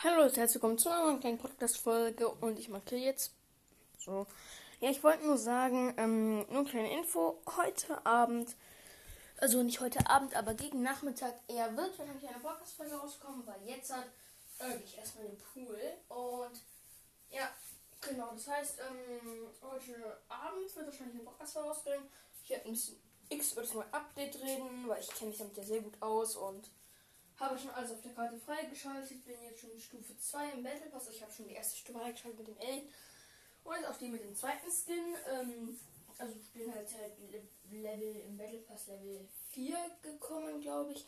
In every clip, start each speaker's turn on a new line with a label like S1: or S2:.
S1: Hallo und herzlich willkommen zu einer kleinen Podcast-Folge und ich markiere jetzt so. Ja, ich wollte nur sagen, ähm, nur eine kleine Info. Heute Abend, also nicht heute Abend, aber gegen Nachmittag eher wird wahrscheinlich eine Podcast-Folge rauskommen, weil jetzt hat äh, ich erstmal den Pool und ja, genau, das heißt, ähm, heute Abend wird wahrscheinlich eine Podcast-Folge rausgehen. Ich werde ein bisschen X über das neue Update reden, weil ich kenne mich damit ja sehr gut aus und habe schon alles auf der Karte freigeschaltet. Bin jetzt schon Stufe 2 im Battle Pass. Ich habe schon die erste Stufe freigeschaltet mit dem L. Und jetzt auch die mit dem zweiten Skin. Ähm, also ich bin halt, halt Level im Battle Pass Level 4 gekommen, glaube ich.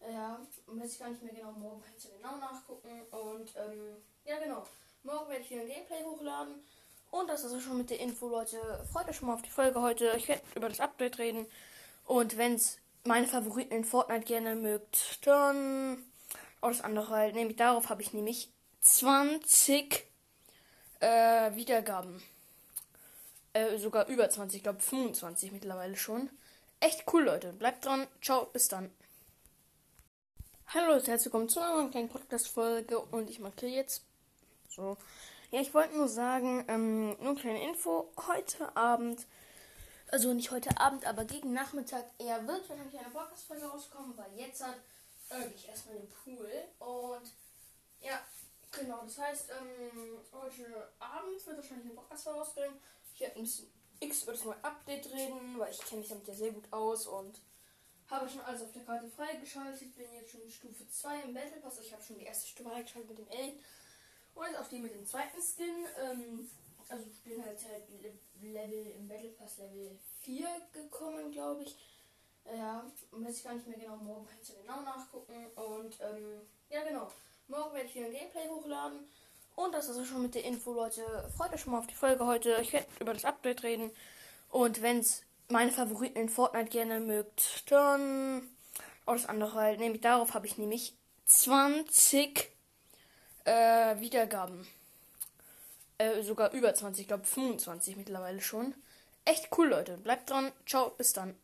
S1: Ja, weiß ich gar nicht mehr genau. Morgen kann ich ja genau nachgucken. Und ähm, ja, genau. Morgen werde ich wieder ein Gameplay hochladen. Und das ist auch schon mit der Info, Leute. Freut euch schon mal auf die Folge heute. Ich werde über das Update reden. Und wenn es meine Favoriten in Fortnite gerne mögt, dann auch das andere halt. Nämlich darauf habe ich nämlich 20 äh, Wiedergaben. Äh, sogar über 20, ich glaube 25 mittlerweile schon. Echt cool, Leute. Bleibt dran. Ciao, bis dann. Hallo und herzlich willkommen zu einer kleinen Podcast-Folge und ich markiere jetzt so. Ja, ich wollte nur sagen, ähm, nur eine kleine Info. Heute Abend also nicht heute Abend, aber gegen Nachmittag eher wird wahrscheinlich eine Podcast-Folge rauskommen, weil jetzt hat ich erstmal den Pool und ja, genau, das heißt, ähm, heute Abend wird wahrscheinlich eine Podcast-Folge rausgehen. Ich werde ein bisschen X über das neue Update reden, weil ich kenne mich damit ja sehr gut aus und habe schon alles auf der Karte freigeschaltet. Bin jetzt schon Stufe 2 im Battle Pass. Ich habe schon die erste Stufe freigeschaltet mit dem L. Und jetzt auch die mit dem zweiten Skin. Ähm, also ich bin halt, halt Level im Battle Pass Level 4 gekommen, glaube ich. Ja, weiß ich gar nicht mehr genau. Morgen kann ich ja genau nachgucken. Und ähm, ja, genau. Morgen werde ich wieder ein Gameplay hochladen. Und das ist auch schon mit der Info, Leute. Freut euch schon mal auf die Folge heute. Ich werde über das Update reden. Und wenn es meine Favoriten in Fortnite gerne mögt, dann auch das andere halt. Nämlich darauf habe ich nämlich 20 äh, Wiedergaben. Äh, sogar über 20, ich glaube 25 mittlerweile schon. Echt cool, Leute. Bleibt dran. Ciao, bis dann.